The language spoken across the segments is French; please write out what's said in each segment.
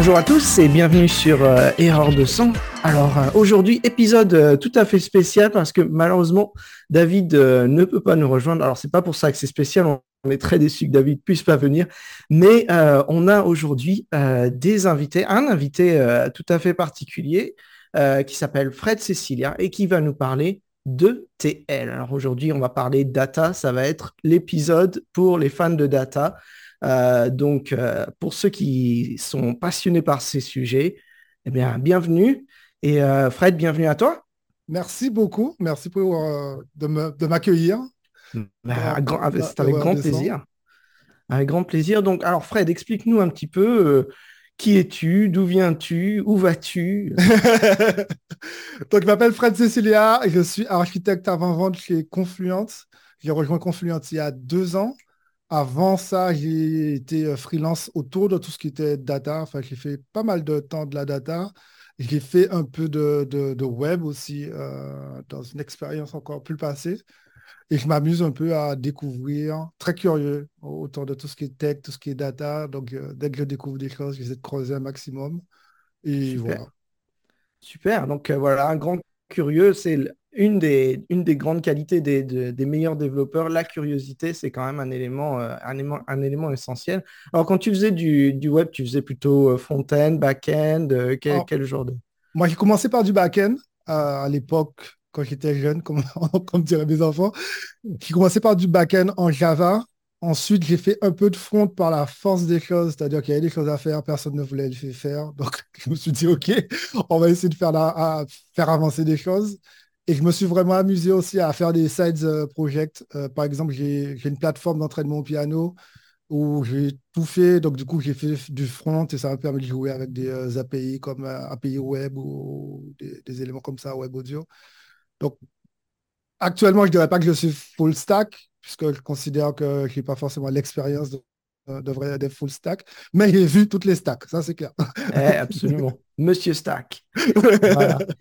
Bonjour à tous et bienvenue sur euh, Erreur de sang. Alors euh, aujourd'hui, épisode euh, tout à fait spécial parce que malheureusement, David ne peut pas nous rejoindre. Alors c'est pas pour ça que c'est spécial, on est très déçu que David puisse pas venir, mais on a aujourd'hui des invités, un invité tout à fait particulier qui s'appelle Fred Cecilia et qui va nous parler de TL. Alors aujourd'hui, on va parler data, ça va être l'épisode pour les fans de data. Euh, donc, euh, pour ceux qui sont passionnés par ces sujets, eh bien, bienvenue. Et euh, Fred, bienvenue à toi. Merci beaucoup. Merci pour, de m'accueillir. Bah, c'est avec grand plaisir. Avec grand plaisir. Donc, alors Fred, explique-nous un petit peu qui es-tu, d'où viens-tu, où vas-tu? Donc, je m'appelle Fred Cecilia, je suis architecte avant-vente chez Confluent. J'ai rejoint Confluent il y a deux ans. Avant ça, j'ai été euh, freelance autour de tout ce qui était data. Enfin, j'ai fait pas mal de temps de la data. J'ai fait un peu de, web aussi euh, dans une expérience encore plus passée. Et je m'amuse un peu à découvrir, très curieux autour de tout ce qui est tech, tout ce qui est data. Donc, euh, dès que je découvre des choses, j'essaie de creuser un maximum. Et voilà. Super. Donc, voilà, un grand curieux, c'est une des, une des grandes qualités des, des, meilleurs développeurs, la curiosité, c'est quand même un élément, euh, un élément, un élément essentiel. Alors, quand tu faisais du, du web, tu faisais plutôt euh, front-end, back-end, euh, quel, quel, genre de... Moi, j'ai commencé par du back-end à l'époque, quand j'étais jeune, comme, comme diraient mes enfants. J'ai commencé par du back-end en Java. Ensuite, j'ai fait un peu de front par la force des choses, c'est-à-dire qu'il y avait des choses à faire, personne ne voulait les faire. Donc, je me suis dit, OK, on va essayer de faire, la, à faire avancer des choses. Et je me suis vraiment amusé aussi à faire des side euh, projects. Euh, par exemple, j'ai une plateforme d'entraînement au piano où j'ai tout fait. Donc, du coup, j'ai fait du front et ça m'a permis de jouer avec des euh, API comme API web ou des, éléments comme ça, web audio. Donc, actuellement, je ne dirais pas que je suis full stack, puisque je considère que je n'ai pas forcément l'expérience devrait être full stack, mais j'ai vu toutes les stacks, ça c'est clair. Eh, absolument. Monsieur Stack.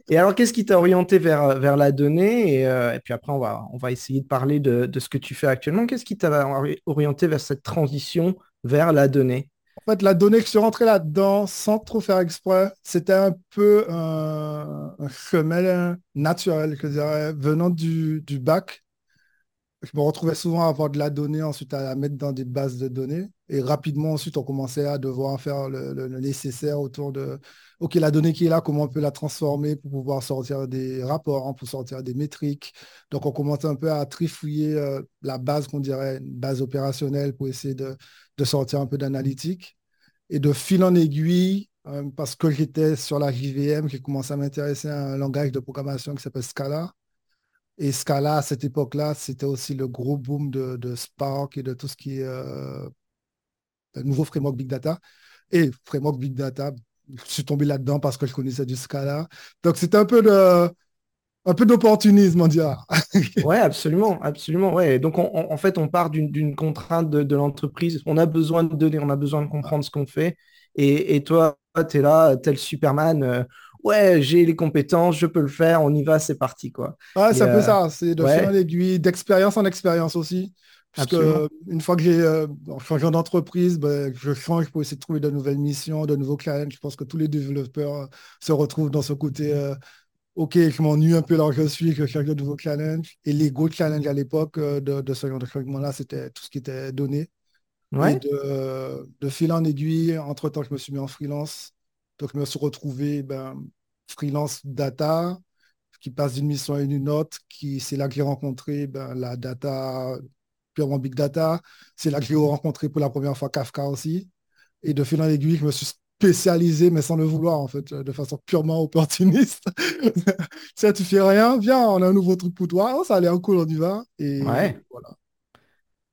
Et alors, qu'est-ce qui t'a orienté vers, vers la donnée euh, et, puis après, on va, on va essayer de parler de, de ce que tu fais actuellement. Qu'est-ce qui t'a orienté vers cette transition vers la donnée? En fait, la donnée, je suis rentré là-dedans sans trop faire exprès. C'était un peu un, un chemin naturel, je dirais, venant du, du bac je me retrouvais souvent à avoir de la donnée, ensuite à la mettre dans des bases de données. Et rapidement, ensuite, on commençait à devoir faire le, nécessaire autour de, OK, la donnée qui est là, comment on peut la transformer pour pouvoir sortir des rapports, hein, pour sortir des métriques. Donc, on commençait un peu à trifouiller euh, la base qu'on dirait une base opérationnelle pour essayer de, sortir un peu d'analytique. Et de fil en aiguille, euh, parce que j'étais sur la JVM, j'ai commencé à m'intéresser à un langage de programmation qui s'appelle Scala et Scala, à cette époque-là, c'était aussi le gros boom de, Spark et de tout ce qui est euh, nouveau framework Big Data. Et framework Big Data, je suis tombé là-dedans parce que je connaissais du Scala. Donc, c'était un peu de un peu d'opportunisme, on dira. ouais, absolument, absolument. Ouais. Donc, en fait, on part d'une contrainte de, l'entreprise. On a besoin de donner, on a besoin de comprendre ce qu'on fait. Et, toi, tu es là, tel Superman. Euh, ouais, j'ai les compétences, je peux le faire, on y va, c'est parti, quoi. Ouais, c'est un peu euh, ça, c'est de faire l'aiguille, d'expérience en expérience aussi. Parce que une fois que j'ai euh, changé d'entreprise, ben, je change pour essayer de trouver de nouvelles missions, de nouveaux challenges. Je pense que tous les développeurs euh, se retrouvent dans ce côté OK, je m'ennuie un peu là où je suis, je cherche de nouveaux challenges. Et les gros challenges à l'époque de, ce genre de changement-là, c'était tout ce qui était donné. Ouais. de, de fil en aiguille, entre-temps, je me suis mis en freelance. Donc, je me suis retrouvé ben, freelance data, qui passe d'une mission à une autre, qui c'est là que j'ai rencontré ben, la data, purement big data. C'est là que j'ai rencontré pour la première fois Kafka aussi. Et de fil en aiguille, je me suis spécialisé, mais sans le vouloir, en fait, de façon purement opportuniste. tu tu fais rien, viens, on a un nouveau truc pour toi. Oh, ça a l'air cool, on y va. Et voilà.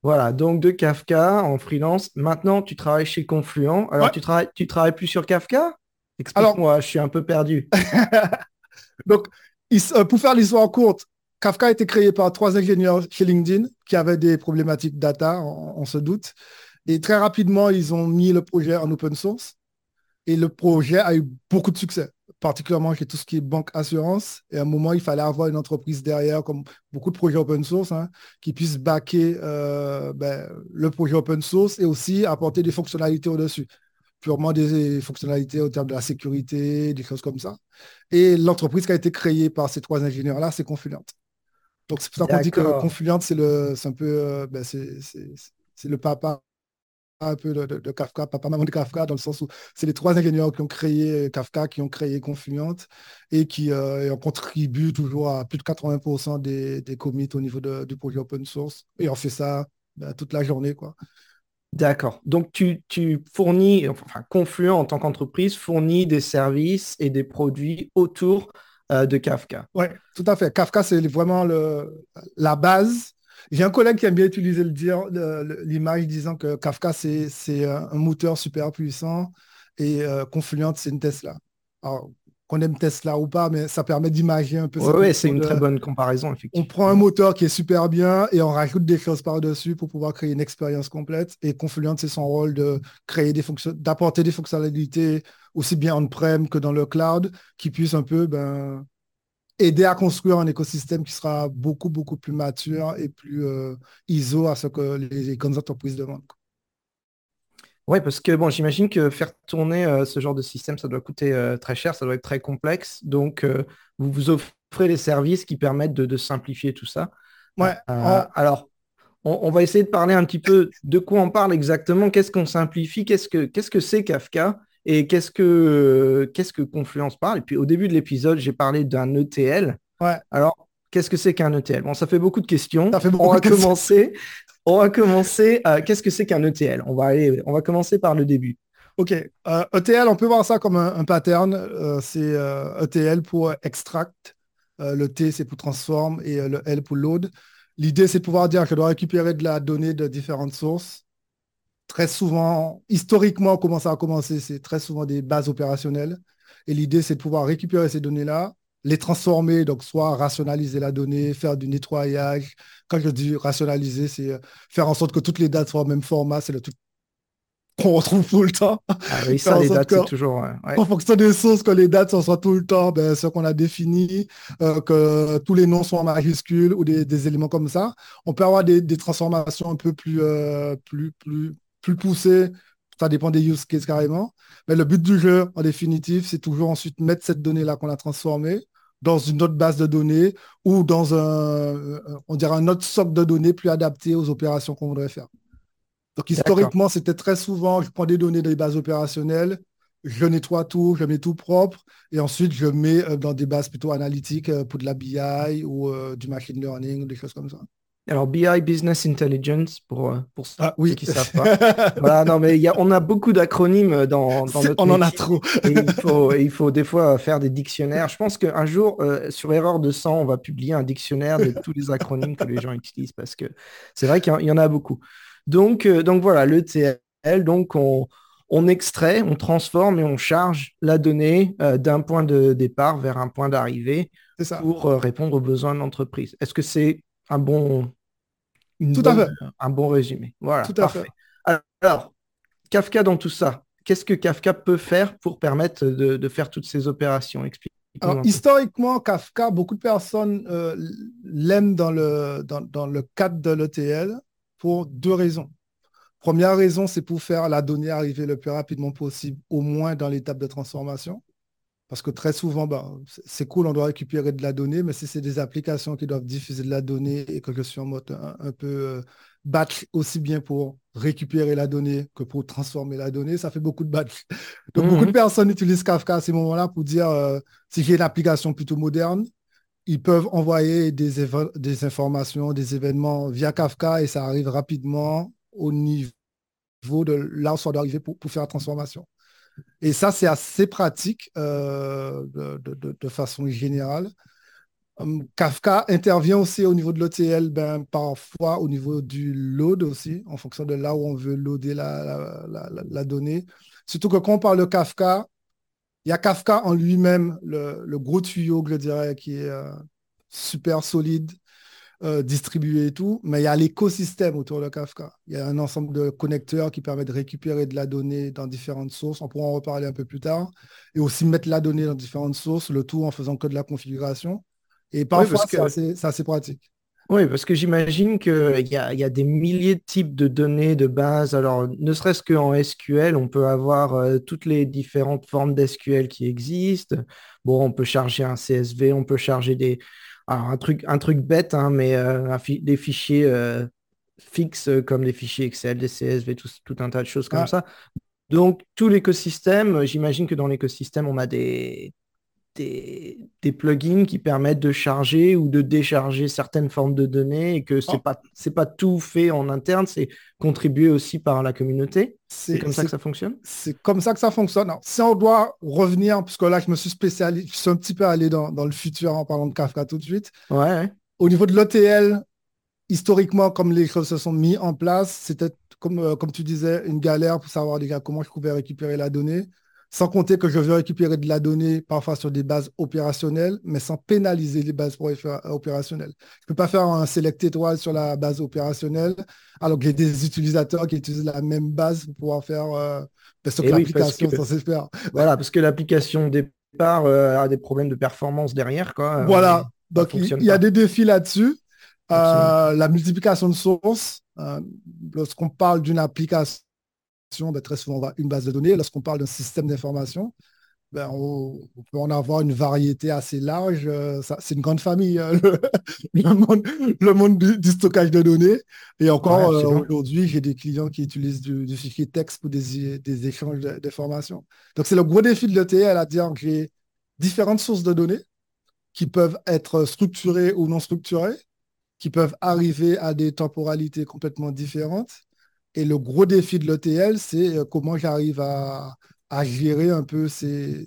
Voilà, donc de Kafka en freelance. Maintenant, tu travailles chez Confluent. Alors, tu, travailles, tu travailles plus sur Kafka? Explique-moi, je suis un peu perdu. Donc, euh, pour faire l'histoire courte, Kafka a été créé par trois ingénieurs chez LinkedIn qui avaient des problématiques data, on, se doute. Et très rapidement, ils ont mis le projet en open source. Et le projet a eu beaucoup de succès, particulièrement chez tout ce qui est banque assurance. Et à un moment, il fallait avoir une entreprise derrière, comme beaucoup de projets open source, hein, qui puisse backer euh, ben, le projet open source et aussi apporter des fonctionnalités au-dessus purement des fonctionnalités au terme de la sécurité, des choses comme ça. Et l'entreprise qui a été créée par ces trois ingénieurs-là, c'est Confluent. Donc c'est pour ça qu'on dit que Confluent, c'est le, un peu, euh, ben, c'est le papa un peu de, Kafka, papa, maman de Kafka, dans le sens où c'est les trois ingénieurs qui ont créé Kafka, qui ont créé Confluent et qui euh, contribuent toujours à plus de 80% des, des commits au niveau du projet open source. Et on fait ça ben, toute la journée. quoi. D'accord. Donc, tu, fournis, enfin, Confluent en tant qu'entreprise fournit des services et des produits autour euh, de Kafka. Oui, tout à fait. Kafka, c'est vraiment la base. J'ai un collègue qui aime bien utiliser l'image disant que Kafka, c'est un moteur super puissant et euh, Confluent, c'est une Tesla. Qu'on aime Tesla ou pas, mais ça permet d'imager un peu. Oui, c'est une très bonne comparaison, effectivement. On prend un moteur qui est super bien et on rajoute des choses par-dessus pour pouvoir créer une expérience complète. Et Confluent, c'est son rôle de créer des fonctions, d'apporter des fonctionnalités aussi bien on-prem que dans le cloud qui puissent un peu ben, aider à construire un écosystème qui sera beaucoup, beaucoup plus mature et plus euh, ISO à ce que les grandes entreprises demandent. Oui, parce que bon, j'imagine que faire tourner euh, ce genre de système, ça doit coûter euh, très cher, ça doit être très complexe. Donc, euh, vous vous offrez des services qui permettent de, simplifier tout ça. Ouais. Alors, on, va essayer de parler un petit peu de quoi on parle exactement, qu'est-ce qu'on simplifie, qu'est-ce que qu'est-ce que c'est Kafka? Et qu'est-ce que qu'est-ce que Confluence parle? Et puis au début de l'épisode, j'ai parlé d'un ETL. Ouais. Alors, qu'est-ce que c'est qu'un ETL Bon, ça fait beaucoup de questions. Ça fait beaucoup on va commencer. On va commencer. Euh, Qu'est-ce que c'est qu'un ETL on va, aller, on va commencer par le début. OK. Euh, ETL, on peut voir ça comme un, pattern. Euh, c'est ETL pour extract. le T, c'est pour transform et le L pour load. L'idée, c'est de pouvoir dire que je dois récupérer de la donnée de différentes sources. Très souvent, historiquement, comment ça a commencé, c'est très souvent des bases opérationnelles. Et l'idée, c'est de pouvoir récupérer ces données-là, les transformer, donc soit rationaliser la donnée, faire du nettoyage. Quand je dis rationaliser, c'est euh, faire en sorte que toutes les dates soient au même format, c'est le truc qu'on retrouve tout le temps. Ah oui, ça, les dates, c'est toujours... En fonction des sources, que les dates soient tout le temps ben, ce qu'on a défini, euh, que tous les noms soient en majuscules ou des, éléments comme ça. On peut avoir des, transformations un peu plus, euh, plus, plus, plus poussées ça dépend des use cases carrément. Mais le but du jeu, en définitive, c'est toujours ensuite mettre cette donnée-là qu'on a transformée dans une autre base de données ou dans un, euh, on dirait un autre socle de données plus adapté aux opérations qu'on voudrait faire. Donc historiquement, c'était très souvent, je prends des données des bases opérationnelles, je nettoie tout, je mets tout propre, et ensuite je mets euh, dans des bases plutôt analytiques euh, pour de la BI ou du machine learning, des choses comme ça. Alors, BI Business Intelligence, pour, euh, pour ah, oui. ceux qui ne savent pas. voilà, non, mais y a, on a beaucoup d'acronymes dans, dans notre On en a trop. et il, faut, il faut des fois faire des dictionnaires. Je pense qu'un jour, euh, sur Erreur de 100, on va publier un dictionnaire de tous les acronymes que les gens utilisent parce que c'est vrai qu'il y, en a beaucoup. Donc, euh, donc voilà, le TL, donc on, on extrait, on transforme et on charge la donnée d'un point de départ vers un point d'arrivée pour répondre aux besoins de l'entreprise. Est-ce que c'est un bon, tout à fait. un bon résumé. Voilà, tout à parfait. Fait. Alors, Kafka dans tout ça, qu'est-ce que Kafka peut faire pour permettre de, faire toutes ces opérations? Explique. Alors, historiquement, Kafka, beaucoup de personnes euh, l'aiment dans le, dans, dans, le cadre de l'ETL pour deux raisons. Première raison, c'est pour faire la donnée arriver le plus rapidement possible, au moins dans l'étape de transformation. Parce que très souvent, bah, c'est cool, on doit récupérer de la donnée, mais si c'est des applications qui doivent diffuser de la donnée et que je suis en mode un, peu euh, batch aussi bien pour récupérer la donnée que pour transformer la donnée, ça fait beaucoup de batch. Donc, beaucoup de mhm. personnes utilisent Kafka à ces moments-là pour dire euh, si j'ai une application plutôt moderne, ils peuvent envoyer des, des informations, des événements via Kafka et ça arrive rapidement au niveau de là où ça doit arriver pour faire la transformation. Et ça, c'est assez pratique euh, de, façon générale. Hum, Kafka intervient aussi au niveau de l'OTL, ben, parfois au niveau du load aussi, en fonction de là où on veut loader la, la, donnée. Surtout que quand on parle de Kafka, il y a Kafka en lui-même, le, gros tuyau, je dirais, qui est euh, super solide, euh, distribué et tout, mais il y a l'écosystème autour de Kafka. Il y a un ensemble de connecteurs qui permettent de récupérer de la donnée dans différentes sources. On pourra en reparler un peu plus tard. Et aussi mettre la donnée dans différentes sources, le tout en faisant que de la configuration. Et parfois, c'est assez, pratique. Oui, parce que j'imagine qu'il y a, y a des milliers de types de données de base. Alors, ne serait-ce qu'en SQL, on peut avoir euh, toutes les différentes formes d'SQL qui existent. Bon, on peut charger un CSV, on peut charger des... Alors, un truc, un truc bête, hein, mais euh, des fichiers euh, fixes comme des fichiers Excel, des CSV, tout, tout un tas de choses comme Ah, ça. Donc, tout l'écosystème, j'imagine que dans l'écosystème, on a des, des, des plugins qui permettent de charger ou de décharger certaines formes de données et que c'est ah, pas, c'est pas tout fait en interne, c'est contribué aussi par la communauté. C'est c'est comme ça que c'est- ça fonctionne? c'est comme ça que ça fonctionne. Alors, si on doit revenir, parce que là, je me suis spécialisé, je suis un petit peu allé dans, dans le futur en parlant de Kafka tout de suite. Ouais, ouais. Au niveau de l'ETL, historiquement, comme les choses se sont mis en place, c'était, comme, euh, comme tu disais, une galère pour savoir déjà comment je pouvais récupérer la donnée. Sans compter que je veux récupérer de la donnée parfois sur des bases opérationnelles, mais sans pénaliser les bases opérationnelles. Je ne peux pas faire un select étoile sur la base opérationnelle, alors que j'ai des utilisateurs qui utilisent la même base pour pouvoir faire euh, ben, que oui, parce que l'application censée faire. voilà, parce que l'application départ euh, a des problèmes de performance derrière, quoi. euh, Voilà. Donc, il y a des défis là-dessus. Euh, la multiplication de sources. lorsqu'on parle d'une application, ben, très souvent, on va une base de données. Lorsqu'on parle d'un système d'information, ben, on, on peut en avoir une variété assez large. Euh, c'est une grande famille, euh, le, le monde, le monde du, du stockage de données. Et Ouais, encore euh, aujourd'hui, j'ai des clients qui utilisent du, du fichier texte pour des, des échanges d'informations. Donc, c'est le gros défi de l'ETL à dire que j'ai différentes sources de données qui peuvent être structurées ou non structurées, qui peuvent arriver à des temporalités complètement différentes. Et le gros défi de l'ETL, c'est euh, comment j'arrive à, gérer un peu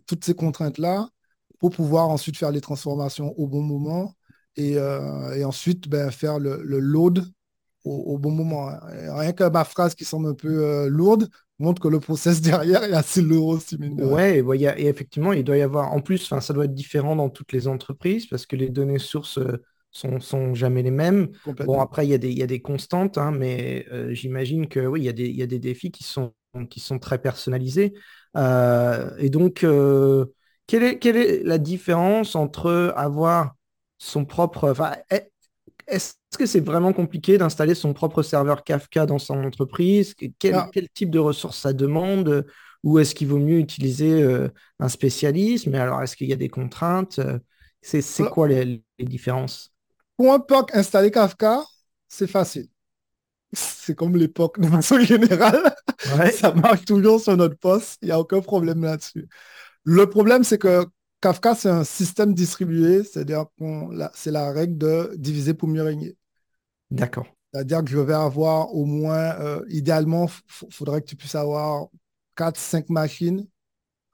toutes ces contraintes-là pour pouvoir ensuite faire les transformations au bon moment et, euh, ensuite ben, faire le, load au, bon moment. Rien que ma phrase qui semble un peu euh, lourde montre que le process derrière est assez lourd aussi. Ouais, a- et effectivement, il doit y avoir, en plus, ça doit être différent dans toutes les entreprises parce que les données sources sont, sont jamais les mêmes. Bon, après, il y a des, il y a des constantes, hein, mais euh, j'imagine que oui, il y a des, il y a des défis qui sont, qui sont très personnalisés. Euh, et donc, euh, quelle est, quelle est la différence entre avoir son propre, est-ce que c'est vraiment compliqué d'installer son propre serveur Kafka dans son entreprise? Quel, Ah, quel type de ressources ça demande? Ou est-ce qu'il vaut mieux utiliser un spécialiste? Mais alors, est-ce qu'il y a des contraintes? C'est, alors, quoi les, les différences? Pour un POC, installer Kafka, c'est facile. C'est comme l'époque de façon générale. Ouais, Ça marche toujours sur notre poste. Il n'y a aucun problème là-dessus. Le problème, c'est que Kafka, c'est un système distribué, c'est-à-dire que c'est la règle de diviser pour mieux régner. d'accord. C'est-à-dire que je vais avoir au moins, euh, idéalement, il faudrait que tu puisses avoir 4-5 machines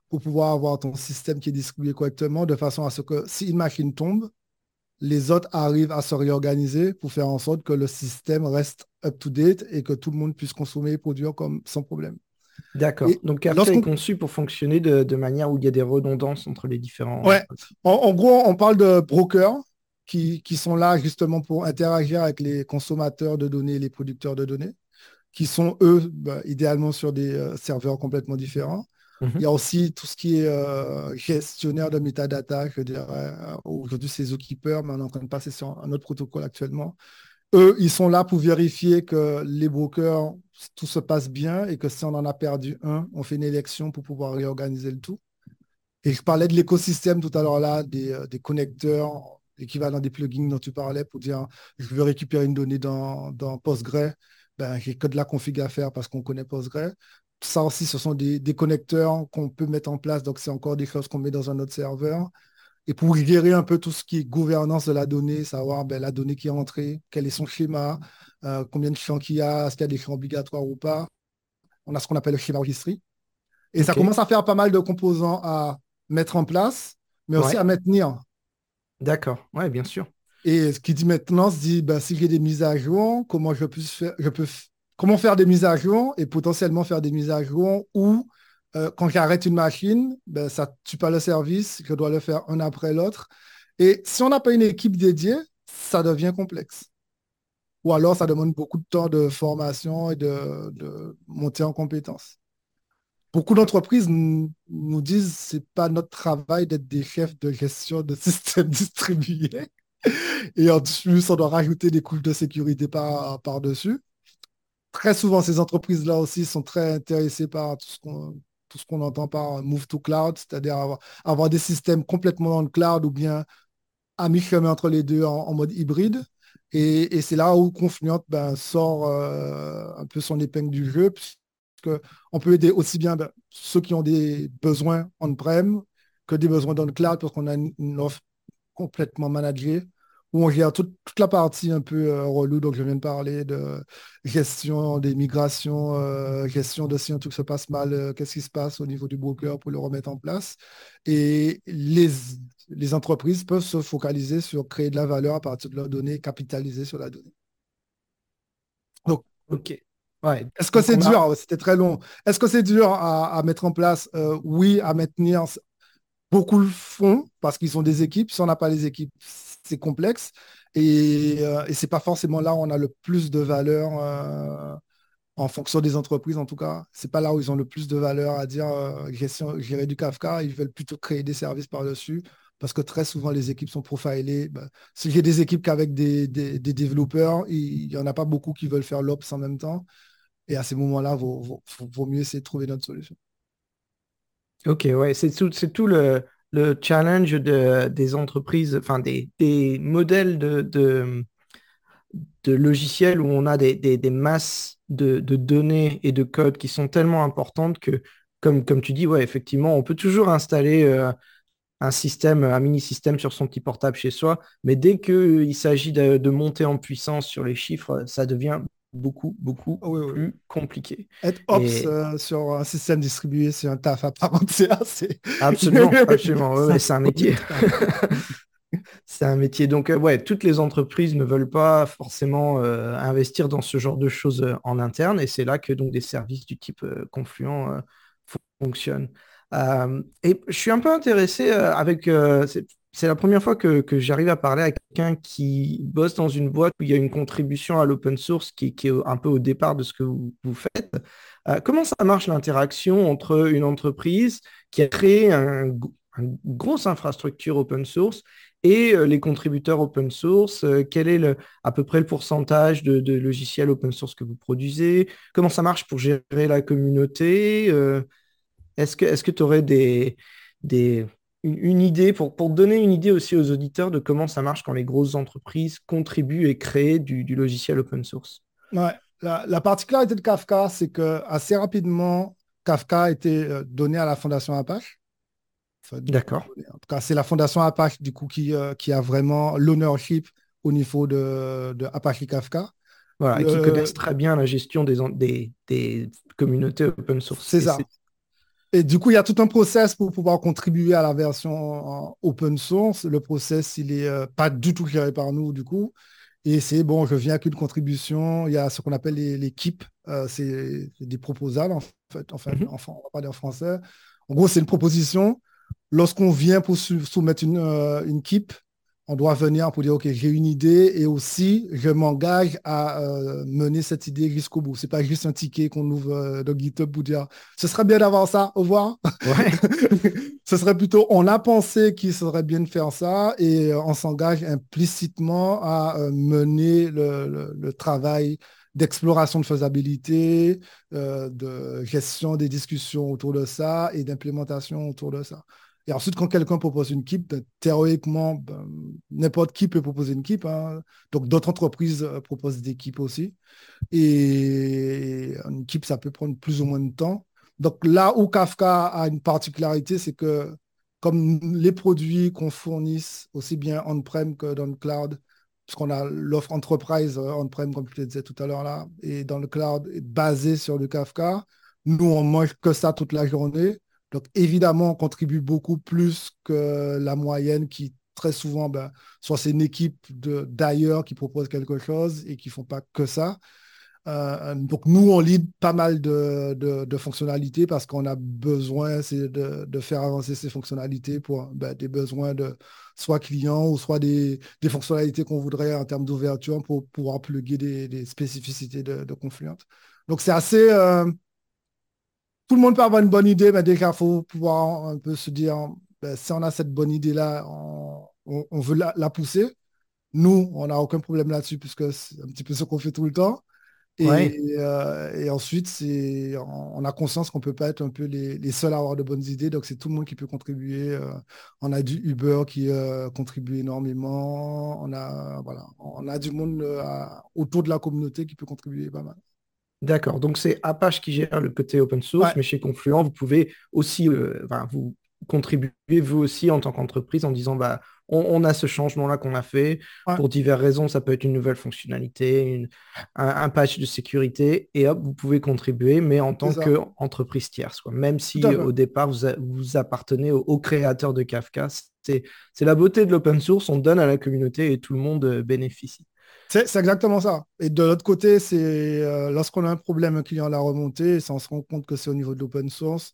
pour pouvoir avoir ton système qui est distribué correctement, de façon à ce que si une machine tombe, les autres arrivent à se réorganiser pour faire en sorte que le système reste up-to-date et que tout le monde puisse consommer et produire comme, sans problème. D'accord. Et Donc Kafka est conçu pour fonctionner de, de manière où il y a des redondances entre les différents. Ouais, en, en gros, on parle de brokers qui, qui sont là justement pour interagir avec les consommateurs de données, les producteurs de données, qui sont eux, bah, idéalement sur des euh, serveurs complètement différents. Il y Mhm. a aussi tout ce qui est euh, gestionnaire de metadata, je dirais. euh, Aujourd'hui, c'est Zookeeper, mais on est en train de passer sur un autre protocole actuellement. Eux, ils sont là pour vérifier que les brokers, tout se passe bien et que si on en a perdu un, on fait une élection pour pouvoir réorganiser le tout. Et je parlais de l'écosystème tout à l'heure là, des, euh, des connecteurs, équivalent des plugins dont tu parlais pour dire je veux récupérer une donnée dans, dans Postgre. Ben, j'ai que de la config à faire parce qu'on connaît Postgre. Ça aussi, ce sont des, des connecteurs qu'on peut mettre en place. Donc, c'est encore des choses qu'on met dans un autre serveur. Et pour gérer un peu tout ce qui est gouvernance de la donnée, savoir ben, la donnée qui est entrée, quel est son schéma, euh, combien de champs qu'il y a, est-ce qu'il y a des champs obligatoires ou pas. On a ce qu'on appelle le schéma registry. Et ça commence à faire pas mal de composants à mettre en place, mais aussi à maintenir. D'accord. Ouais, bien sûr. Et ce qui dit maintenant se dit, ben, si j'ai des mises à jour, comment je peux faire, je peux, comment faire des mises à jour et potentiellement faire des mises à jour où, euh, quand j'arrête une machine, ben, ça tue pas le service, je dois le faire un après l'autre. Et si on n'a pas une équipe dédiée, ça devient complexe. Ou alors, ça demande beaucoup de temps de formation et de, de montée en compétences. Beaucoup d'entreprises nous, disent c'est pas notre travail d'être des chefs de gestion de systèmes distribués. Et en plus, on doit rajouter des couches de sécurité par, par-dessus. Très souvent, ces entreprises-là aussi sont très intéressées par tout ce qu'on entend par move to cloud, c'est-à-dire avoir, des systèmes complètement dans le cloud ou bien à mi-chemin entre les deux en, mode hybride. Et, c'est là où Confluent sort euh, un peu son épingle du jeu, puisqu'on peut aider aussi bien ben, ceux qui ont des besoins on-prem que des besoins dans le cloud, parce qu'on a une offre complètement managée où on gère toute, la partie un peu euh, relou, donc je viens de parler de gestion des migrations, euh, gestion de si un truc se passe mal, euh, qu'est-ce qui se passe au niveau du broker pour le remettre en place. Et les, les entreprises peuvent se focaliser sur créer de la valeur à partir de leurs données, capitaliser sur la donnée. Donc, ok. Ouais. Est-ce que c'est dur? C'était très long. Est-ce que c'est dur à, mettre en place? Oui, à maintenir. Beaucoup le font parce qu'ils sont des équipes. Si on n'a pas les équipes, c'est complexe. Et, euh, et c'est pas forcément là où on a le plus de valeur euh, en fonction des entreprises, en tout cas. C'est pas là où ils ont le plus de valeur à dire euh, gérer du Kafka. Ils veulent plutôt créer des services par-dessus parce que très souvent, les équipes sont profilées. Ben, si j'ai des équipes qu'avec des, des, développeurs, il n'y en a pas beaucoup qui veulent faire l'Ops en même temps. Et à ces moments-là, vaut, vaut, mieux essayer de trouver notre solution. Ok, ouais, c'est tout, tout le, le challenge de, des entreprises, enfin des, des modèles de, de, logiciels où on a des, des, masses de, données et de codes qui sont tellement importantes que, comme, comme tu dis, ouais, effectivement, on peut toujours installer euh, un système, un mini-système sur son petit portable chez soi, mais dès qu'il s'agit de, de, monter en puissance sur les chiffres, ça devient beaucoup, beaucoup ah plus compliqué. Être ops euh, sur un système distribué, c'est un taf à part entière. Absolument, absolument. c'est un métier. c'est un métier. Donc, euh, ouais, toutes les entreprises ne veulent pas forcément euh, investir dans ce genre de choses en interne. Et c'est là que donc des services du type Confluent fonctionnent. et je suis un peu intéressé avec c'est la première fois que, j'arrive à parler à quelqu'un qui bosse dans une boîte où il y a une contribution à l'open source qui, est un peu au départ de ce que vous, faites. Euh, comment ça marche l'interaction entre une entreprise qui a créé un, une grosse infrastructure open source et euh, les contributeurs open source? Euh, Quel est à peu près le pourcentage de, logiciels open source que vous produisez? Comment ça marche pour gérer la communauté? Est-ce que tu aurais des une, idée, pour, pour donner une idée aussi aux auditeurs de comment ça marche quand les grosses entreprises contribuent et créent du, logiciel open source. Ouais. La, particularité de Kafka, c'est que assez rapidement, Kafka a été euh, donné à la fondation Apache. D'accord. En tout cas, c'est la fondation Apache du coup qui, euh, qui a vraiment l'ownership au niveau de, de, Apache Kafka. Voilà, et qui connaissent très bien la gestion des, des, des communautés open source. C'est ça. Et du coup, il y a tout un process pour pouvoir contribuer à la version open source. Le process, il n'est euh, pas du tout géré par nous, du coup. Et c'est bon, je viens avec une contribution. Il y a ce qu'on appelle l'équipe. Euh, c'est des proposals, en fait. Enfin, mm-hmm. on va parler en français. En gros, c'est une proposition. Lorsqu'on vient pour soumettre une, euh, une keep, on doit venir pour dire, OK, j'ai une idée et aussi, je m'engage à euh, mener cette idée jusqu'au bout. C'est pas juste un ticket qu'on ouvre euh, dans GitHub pour dire, ce serait bien d'avoir ça, au revoir. ce serait plutôt, on a pensé qu'il serait bien de faire ça et euh, on s'engage implicitement à mener le, travail d'exploration de faisabilité, de gestion des discussions autour de ça et d'implémentation autour de ça. Et ensuite, quand quelqu'un propose une keep, ben, théoriquement, ben, n'importe qui peut proposer une keep. Hein. Donc, d'autres entreprises euh, proposent des keeps aussi. Et une keep, ça peut prendre plus ou moins de temps. Donc, là où Kafka a une particularité, c'est que comme les produits qu'on fournisse aussi bien on-prem que dans le cloud, puisqu'on a l'offre enterprise euh, on-prem, comme je le disais tout à l'heure là, et dans le cloud, basé sur le Kafka, nous, on mange que ça toute la journée. Donc, évidemment, on contribue beaucoup plus que la moyenne qui, très souvent, ben, soit c'est une équipe d'ailleurs qui propose quelque chose et qui ne font pas que ça. Euh, donc, nous, on lead pas mal de, fonctionnalités parce qu'on a besoin de, de, faire avancer ces fonctionnalités pour ben, des besoins de soit clients ou soit des, fonctionnalités qu'on voudrait en termes d'ouverture pour pouvoir plugger des, spécificités de, de Confluent. Donc, c'est assez... Euh, tout le monde peut avoir une bonne idée, mais déjà, il faut pouvoir un peu se dire, ben, si on a cette bonne idée-là, on, veut la, pousser. nous, on n'a aucun problème là-dessus puisque c'est un petit peu ce qu'on fait tout le temps. Et, euh, et ensuite, c'est, on, a conscience qu'on ne peut pas être un peu les, les, seuls à avoir de bonnes idées. Donc, c'est tout le monde qui peut contribuer. Euh. on a du Uber qui euh, contribue énormément. On a, voilà, on a du monde autour de la communauté qui peut contribuer pas mal. D'accord. Donc, c'est Apache qui gère le côté open source, mais chez Confluent, vous pouvez aussi vous contribuer, vous aussi, en tant qu'entreprise, en disant, bah, on, a ce changement-là qu'on a fait. Pour diverses raisons, ça peut être une nouvelle fonctionnalité, un, patch de sécurité, et hop, vous pouvez contribuer, mais en tant qu'entreprise tierce. Même si au départ, vous, appartenez au, créateur de Kafka. C'est la beauté de l'open source, on donne à la communauté et tout le monde euh, bénéficie. C'est exactement ça. Et de l'autre côté, c'est euh, lorsqu'on a un problème, un client l'a remonté, et on se rend compte que c'est au niveau de l'open source,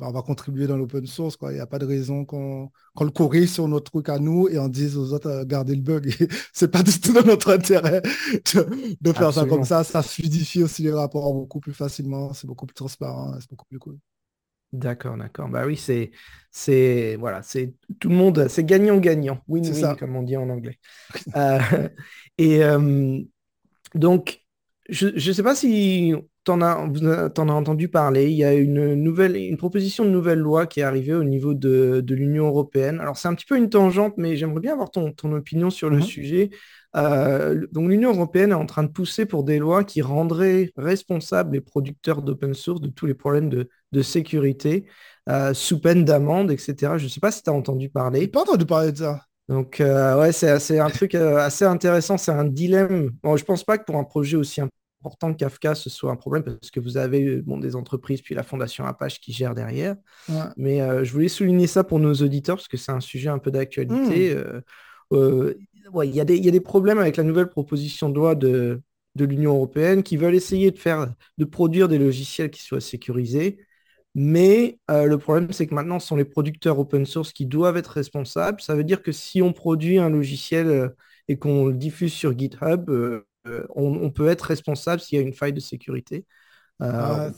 bah, on va contribuer dans l'open source. Il n'y a pas de raison qu'on le corrige sur notre truc à nous et on dise aux autres, euh, gardez le bug. c'est pas du tout dans notre intérêt de, faire ça comme ça. Ça fluidifie aussi les rapports beaucoup plus facilement. C'est beaucoup plus transparent. C'est beaucoup plus cool. D'accord, d'accord. Bah oui, c'est, c'est, voilà, c'est tout le monde, c'est gagnant-gagnant. Win-win, comme on dit en anglais. Euh, et euh, donc, je ne sais pas si t'en as, en as entendu parler. Il y a une nouvelle, une proposition de nouvelle loi qui est arrivée au niveau de, l'Union européenne. Alors c'est un petit peu une tangente, mais j'aimerais bien avoir ton, opinion sur le mhm. sujet. Euh, donc l'Union européenne est en train de pousser pour des lois qui rendraient responsables les producteurs d'open source de tous les problèmes de, sécurité, euh, sous peine d'amende, etc. Je ne sais pas si tu as entendu parler. pas entendu parler de ça. Donc euh, ouais, c'est un truc assez intéressant, c'est un dilemme. Bon, je pense pas que pour un projet aussi important, important que Kafka ce soit un problème parce que vous avez bon, des entreprises puis la fondation Apache qui gère derrière. Mais euh, je voulais souligner ça pour nos auditeurs parce que c'est un sujet un peu d'actualité. Hmm. Euh, euh, il y, a des problèmes avec la nouvelle proposition de loi de, de l'Union européenne qui veulent essayer de faire, de produire des logiciels qui soient sécurisés. Mais le problème, c'est que maintenant, ce sont les producteurs open source qui doivent être responsables. Ça veut dire que si on produit un logiciel et qu'on le diffuse sur GitHub, euh, on, peut être responsable s'il y a une faille de sécurité. Euh, ah,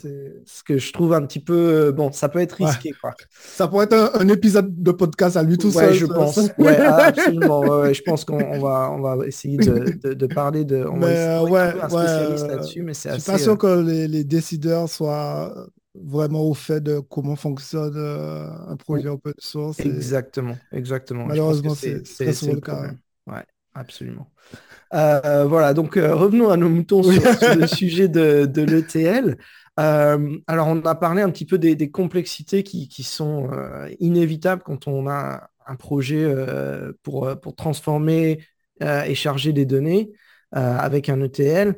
ce que je trouve un petit peu euh, bon ça peut être risqué ça pourrait être un, épisode de podcast à lui tout seul je pense. Absolument je pense qu'on va on va essayer de, parler de on va un spécialiste là-dessus mais c'est assez... pas sûr que les, décideurs soient vraiment au fait de comment fonctionne un projet open source exactement exactement. Malheureusement c'est le cas ouais absolument euh, voilà, donc euh, revenons à nos moutons sur, le sujet de, l'ETL. Euh, alors, on a parlé un petit peu des, complexités qui, sont inévitables quand on a un projet pour, pour transformer et charger des données avec un ETL.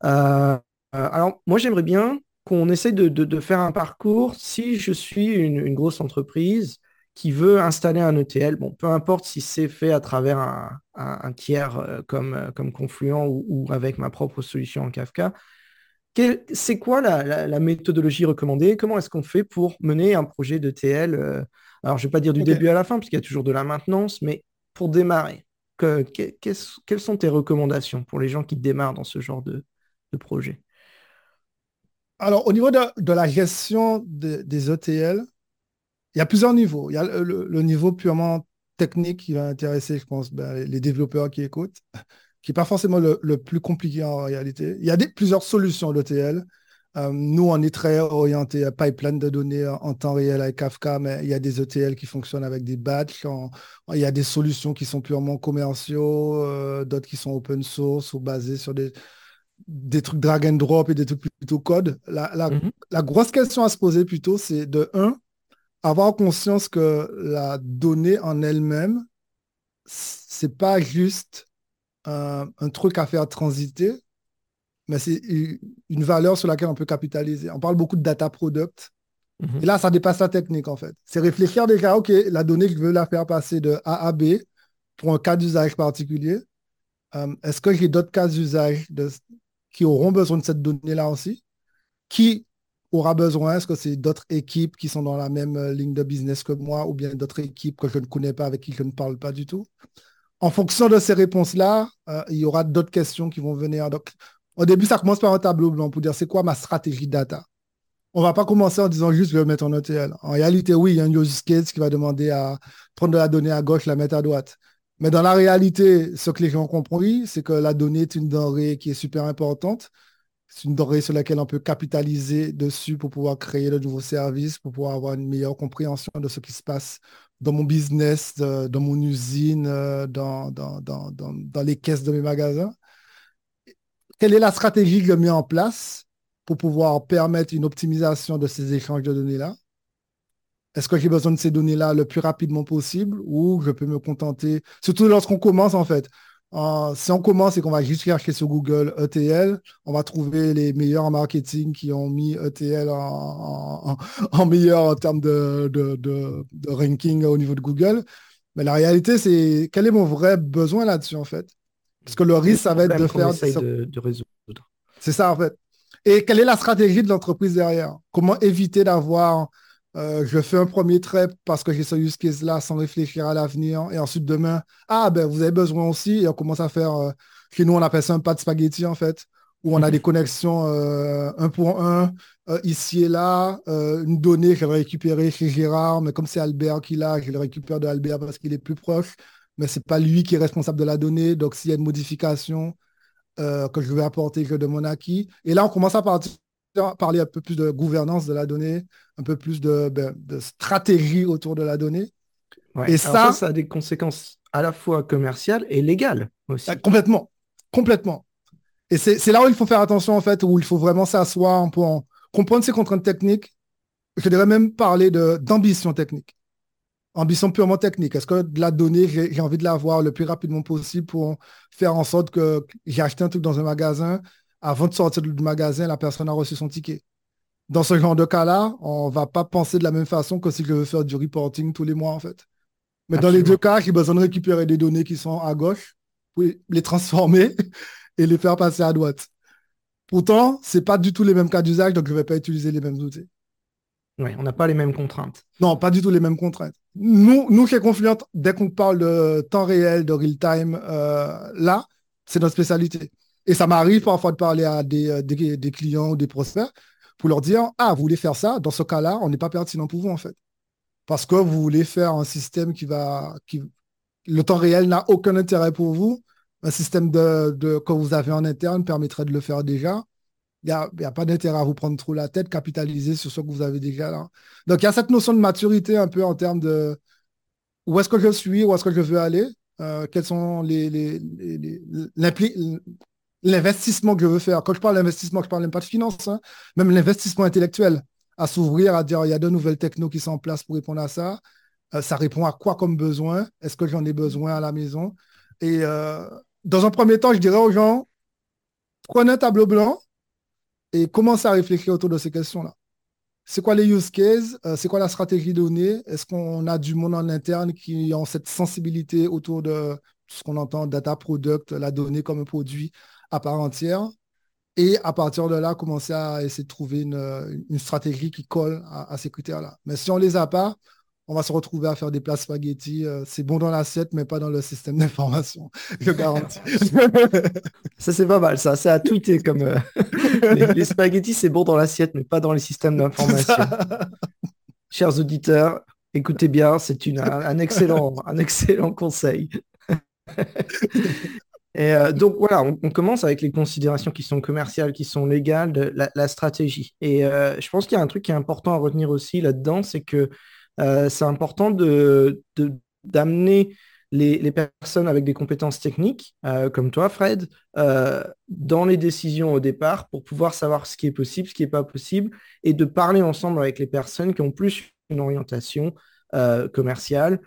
alors, moi, j'aimerais bien qu'on essaye de, faire un parcours. Si je suis une grosse entreprise, qui veut installer un ETL, bon, peu importe si c'est fait à travers un, tiers euh, comme, euh, comme Confluent ou, avec ma propre solution en Kafka, c'est quoi la, méthodologie recommandée? Comment est-ce qu'on fait pour mener un projet d'ETL euh, Alors, je ne vais pas dire du début à la fin, puisqu'il y a toujours de la maintenance, mais pour démarrer, quelles sont tes recommandations pour les gens qui démarrent dans ce genre de, projet? Alors, au niveau de, la gestion des ETL, il y a plusieurs niveaux. Il y a le, niveau purement technique qui va intéresser, je pense, ben, les développeurs qui écoutent, qui n'est pas forcément le, plus compliqué en réalité. Il y a des, plusieurs solutions d'ETL. Euh, nous, on est très orienté à pipeline de données en, temps réel avec Kafka, mais il y a des ETL qui fonctionnent avec des batchs. il y a des solutions qui sont purement commerciaux, euh, d'autres qui sont open source ou basées sur des, des trucs drag and drop et des trucs plutôt code. La, la mm-hmm. grosse question à se poser plutôt, c'est de un, avoir conscience que la donnée en elle-même, c'est pas juste un, truc à faire transiter, mais c'est une valeur sur laquelle on peut capitaliser. On parle beaucoup de data product. Mhm. Et là, ça dépasse la technique, en fait. C'est réfléchir déjà, OK, la donnée, je veux la faire passer de A à B pour un cas d'usage particulier. Euh, est-ce que j'ai d'autres cas d'usage qui auront besoin de cette donnée-là aussi? Qui aura besoin? Est-ce que c'est d'autres équipes qui sont dans la même euh, ligne de business que moi ou bien d'autres équipes que je ne connais pas, avec qui je ne parle pas du tout? En fonction de ces réponses-là, euh, il y aura d'autres questions qui vont venir. Donc, au début, ça commence par un tableau blanc pour dire c'est quoi ma stratégie data? On va pas commencer en disant juste je vais mettre en ETL. En réalité, oui, il y a une use case qui va demander à prendre de la donnée à gauche, la mettre à droite. Mais dans la réalité, ce que les gens ont compris, c'est que la donnée est une denrée qui est super importante. C'est une denrée sur laquelle on peut capitaliser dessus pour pouvoir créer de nouveaux services, pour pouvoir avoir une meilleure compréhension de ce qui se passe dans mon business, dans mon usine, euh, dans, dans, les caisses de mes magasins. Quelle est la stratégie que je mets en place pour pouvoir permettre une optimisation de ces échanges de données-là? Est-ce que j'ai besoin de ces données-là le plus rapidement possible ou je peux me contenter, surtout lorsqu'on commence en fait. Euh, si on commence et qu'on va juste chercher sur Google ETL, on va trouver les meilleurs en marketing qui ont mis ETL en, meilleur en termes de, ranking au niveau de Google. Mais la réalité, c'est quel est mon vrai besoin là-dessus en fait? Parce que le risque, ça va être de faire... de résoudre. C'est ça en fait. Et quelle est la stratégie de l'entreprise derrière? Comment éviter d'avoir euh, je fais un premier trait parce que j'ai ce use case-là sans réfléchir à l'avenir. Et ensuite, demain, ah, ben, vous avez besoin aussi. Et on commence à faire, euh, chez nous, on appelle ça un pas de spaghetti, en fait, où on a des connexions euh, un pour un, ici et là. une donnée, je vais récupérer chez Gérard, mais comme c'est Albert qui l'a, je le récupère de Albert parce qu'il est plus proche. Mais ce n'est pas lui qui est responsable de la donnée. Donc, s'il y a une modification que je vais apporter, je demande à qui. Et là, on commence à partir parler un peu plus de gouvernance de la donnée, un peu plus de, ben, stratégie autour de la donnée. et ça, ça, a des conséquences à la fois commerciales et légales aussi. Ah, complètement, complètement. Et c'est là où il faut faire attention, en fait, où il faut vraiment s'asseoir pour comprendre ces contraintes techniques. Je dirais même parler d'ambition technique. Ambition purement technique. Est-ce que de la donnée, j'ai envie de l'avoir le plus rapidement possible pour faire en sorte que j'ai acheté un truc dans un magasin, avant de sortir du magasin, la personne a reçu son ticket. Dans ce genre de cas-là, on ne va pas penser de la même façon que si je veux faire du reporting tous les mois, en fait. Mais dans les deux cas, j'ai besoin de récupérer des données qui sont à gauche, pour les transformer et les faire passer à droite. Pourtant, ce n'est pas du tout les mêmes cas d'usage, donc je ne vais pas utiliser les mêmes outils. Oui, on n'a pas les mêmes contraintes. Non, pas du tout les mêmes contraintes. Nous, nous chez Confluent, dès qu'on parle de temps réel, de real-time, euh, là, c'est notre spécialité. Et ça m'arrive parfois de parler à euh, des, des, clients ou des prospects pour leur dire Ah, vous voulez faire ça? Dans ce cas-là, on n'est pas pertinent pour vous, en fait. Parce que vous voulez faire un système qui va. Qui, le temps réel n'a aucun intérêt pour vous. Un système de, de, que vous avez en interne permettrait de le faire déjà. Il n'y a, a, pas d'intérêt à vous prendre trop la tête, capitaliser sur ce que vous avez déjà là. Donc, il y a cette notion de maturité un peu en termes de où est-ce que je suis, où est-ce que je veux aller, euh, quels sont les, les, l'investissement que je veux faire. Quand je parle d'investissement, je ne parle même pas de finance, hein. même l'investissement intellectuel, à s'ouvrir, à dire il y a de nouvelles technos qui sont en place pour répondre à ça. Euh, ça répond à quoi comme besoin? Est-ce que j'en ai besoin à la maison? Et euh, dans un premier temps, je dirais aux gens, prenez un tableau blanc et commencez à réfléchir autour de ces questions-là. C'est quoi les use cases? Euh, C'est quoi la stratégie donnée? Est-ce qu'on a du monde en interne qui ont cette sensibilité autour de ce qu'on entend data product, la donnée comme produit? À part entière. Et à partir de là, commencer à essayer de trouver une, stratégie qui colle à, ces critères-là. Mais si on ne les a pas, on va se retrouver à faire des plats spaghetti. Euh, c'est bon dans l'assiette, mais pas dans le système d'information. Je garantis. ça, c'est pas mal, ça. C'est à tweeter comme euh, les, spaghettis, c'est bon dans l'assiette, mais pas dans les systèmes d'information. Chers auditeurs, écoutez bien, c'est un, excellent, un excellent conseil. Euh, donc voilà, on, commence avec les considérations qui sont commerciales, qui sont légales, de la, stratégie. Et euh, je pense qu'il y a un truc qui est important à retenir aussi là-dedans, c'est que euh, c'est important de, d'amener les, personnes avec des compétences techniques, comme toi Fred, dans les décisions au départ pour pouvoir savoir ce qui est possible, ce qui n'est pas possible, et de parler ensemble avec les personnes qui ont plus une orientation commerciale.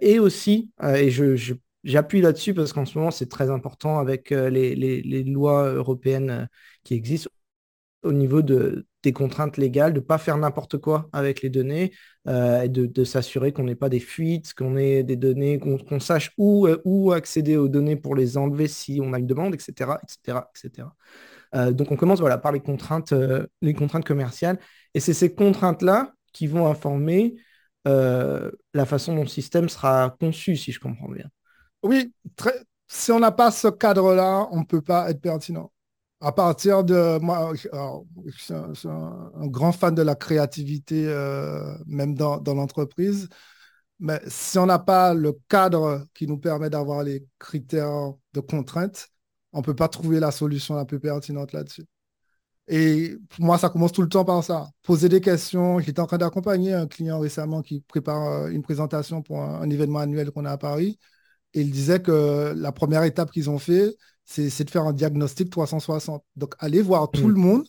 et aussi, et je J'appuie là-dessus parce qu'en ce moment, c'est très important avec euh, les, lois européennes euh, qui existent au niveau de, des contraintes légales, de ne pas faire n'importe quoi avec les données, euh, et de, s'assurer qu'on n'ait pas des fuites, qu'on ait des données, qu'on sache où, où accéder aux données pour les enlever si on a une demande, etc. etc., etc. donc on commence voilà, par les contraintes, les contraintes commerciales. Et c'est ces contraintes-là qui vont informer la façon dont le système sera conçu, si je comprends bien. Oui, si on n'a pas ce cadre-là, on ne peut pas être pertinent. À partir de moi, je suis, un, grand fan de la créativité, euh, même dans, l'entreprise. Mais si on n'a pas le cadre qui nous permet d'avoir les critères de contrainte, on ne peut pas trouver la solution la plus pertinente là-dessus. Et pour moi, ça commence tout le temps par ça. Poser des questions. J'étais en train d'accompagner un client récemment qui prépare euh, une présentation pour un, événement annuel qu'on a à Paris. Et il disait que la première étape qu'ils ont fait, c'est de faire un diagnostic 360. Donc, aller voir tout mm. le monde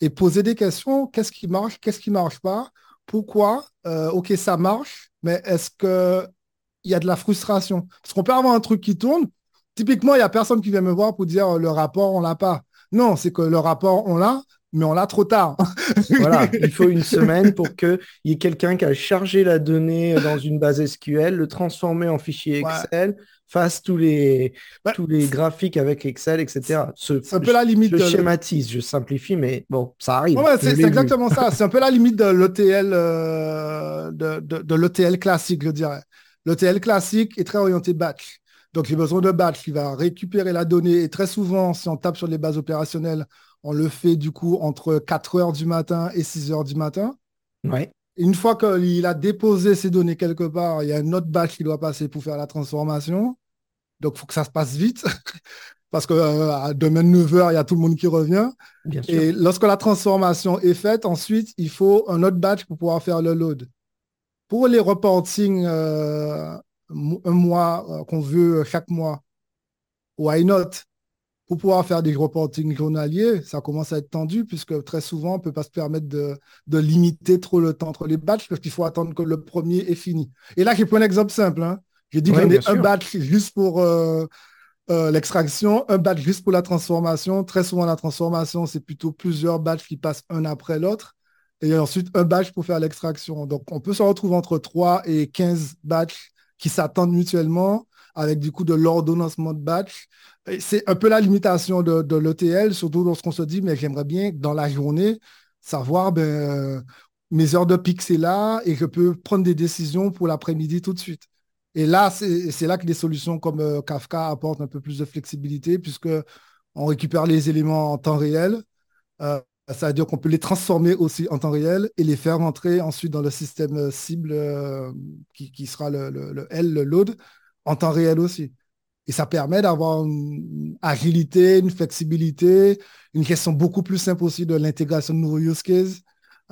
et poser des questions. Qu'est-ce qui marche? Qu'est-ce qui ne marche pas? Pourquoi? Euh, OK, ça marche, mais est-ce qu'il y a de la frustration? Parce qu'on peut avoir un truc qui tourne. Typiquement, il n'y a personne qui vient me voir pour dire le rapport, on ne l'a pas. Non, c'est que le rapport, on l'a, mais on l'a trop tard. voilà, il faut une semaine pour qu'il y ait quelqu'un qui a chargé la donnée dans une base SQL, le transformer en fichier Excel, fasse tous les, tous les graphiques avec Excel, etc. C'est un peu la limite. Je schématise, je simplifie, mais bon, ça arrive. c'est exactement ça. C'est un peu la limite de l'ETL euh, de, de l'ETL classique, je dirais. L'ETL classique est très orienté batch. Donc, j'ai besoin de batch qui va récupérer la donnée. Et très souvent, si on tape sur les bases opérationnelles, on le fait du coup entre 4 heures du matin et 6 heures du matin. Ouais. Une fois qu'il a déposé ces données quelque part, il y a un autre batch qui doit passer pour faire la transformation. Donc, il faut que ça se passe vite. Parce que euh, demain 9h, il y a tout le monde qui revient. Et lorsque la transformation est faite, ensuite, il faut un autre batch pour pouvoir faire le load. Pour les reporting euh, un mois euh, qu'on veut chaque mois, why not? Pour pouvoir faire des reporting journaliers, ça commence à être tendu puisque très souvent, on ne peut pas se permettre de, limiter trop le temps entre les batchs parce qu'il faut attendre que le premier est fini. Et là, j'ai pris un exemple simple. Hein. J'ai dit que j'en un batch juste pour euh, euh, l'extraction, un batch juste pour la transformation. Très souvent, la transformation, c'est plutôt plusieurs batchs qui passent un après l'autre. Et ensuite, un batch pour faire l'extraction. Donc, on peut se retrouver entre 3 et 15 batchs qui s'attendent mutuellement avec du coup de l'ordonnancement de batch. C'est un peu la limitation de, l'ETL, surtout lorsqu'on se dit, mais j'aimerais bien dans la journée savoir ben, mes heures de pic, c'est là et je peux prendre des décisions pour l'après-midi tout de suite. Et là, c'est là que des solutions comme euh, Kafka apportent un peu plus de flexibilité puisque on récupère les éléments en temps réel. Euh, ça veut dire qu'on peut les transformer aussi en temps réel et les faire rentrer ensuite dans le système euh, cible euh, qui, sera le, le, L, le load, en temps réel aussi. Et ça permet d'avoir une agilité, une flexibilité, une question beaucoup plus simple aussi de l'intégration de nouveaux use cases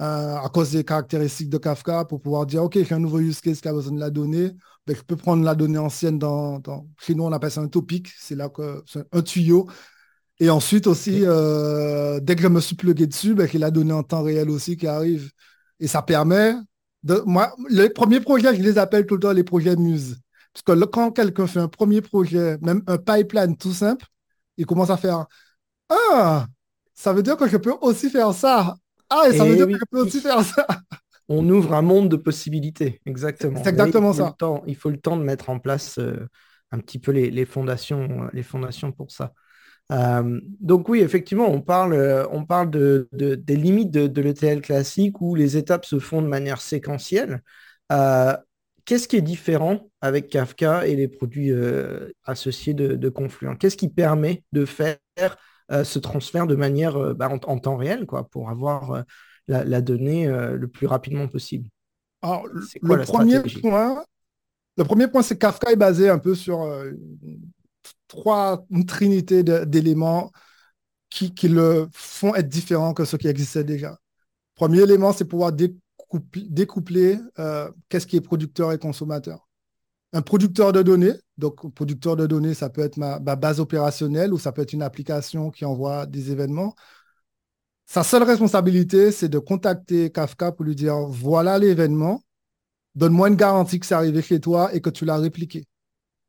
euh, à cause des caractéristiques de Kafka pour pouvoir dire, OK, j'ai un nouveau use case qui a besoin de la donnée. Ben, je peux prendre la donnée ancienne dans, dans... Chez nous, on appelle ça un topic. C'est là que c'est un tuyau et ensuite aussi, euh, dès que je me suis plugué dessus, ben, il a donné en temps réel aussi qui arrive. Et ça permet de. Moi, les premiers projets, je les appelle tout le temps les projets Muse. Parce que quand quelqu'un fait un premier projet, même un pipeline tout simple, il commence à faire Ah, ça veut dire que je peux aussi faire ça. Ah, et ça veut eh dire que je peux aussi faire ça. On ouvre un monde de possibilités, exactement. C'est exactement ça. il faut le temps de mettre en place euh, un petit peu les, fondations, les fondations pour ça. Euh, donc oui, effectivement, on parle, euh, on parle de, des limites de, l'ETL classique où les étapes se font de manière séquentielle. Euh, qu'est-ce qui est différent avec Kafka et les produits associés de, Confluent? Qu'est-ce qui permet de faire ce transfert de manière bah, en, temps réel quoi, pour avoir la, donnée le plus rapidement possible? Alors, le, premier point, le premier point, c'est que Kafka est basé un peu sur trois, une trinité d'éléments qui, le font être différent que ce qui existait déjà. Premier élément, c'est pouvoir découpler, euh, qu'est-ce qui est producteur et consommateur? Un producteur de données, donc producteur de données, ça peut être ma, base opérationnelle ou ça peut être une application qui envoie des événements. Sa seule responsabilité, c'est de contacter Kafka pour lui dire, voilà l'événement, donne-moi une garantie que c'est arrivé chez toi et que tu l'as répliqué.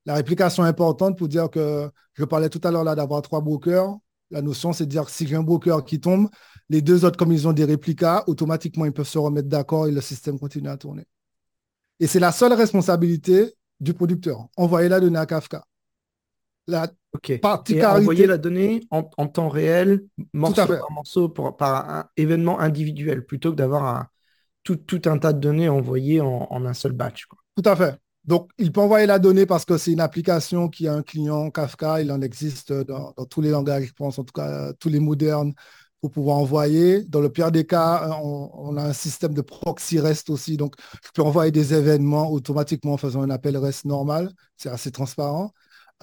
La réplication importante pour dire que je parlais tout à l'heure là d'avoir trois brokers. La notion, c'est de dire si j'ai un broker qui tombe, les deux autres, comme ils ont des réplicas, automatiquement, ils peuvent se remettre d'accord et le système continue à tourner. Et c'est la seule responsabilité du producteur. Envoyer la donnée à Kafka. La particularité... envoyer la donnée en, temps réel, morceau par morceau, par un événement individuel, plutôt que d'avoir tout, un tas de données envoyées en, un seul batch. Tout à fait. Donc, il peut envoyer la donnée parce que c'est une application qui a un client Kafka. Il en existe dans, tous les langages, je pense, en tout cas tous les modernes. Pour pouvoir envoyer. Dans le pire des cas, euh, on, a un système de proxy REST aussi. Donc, je peux envoyer des événements automatiquement en faisant un appel REST normal. C'est assez transparent.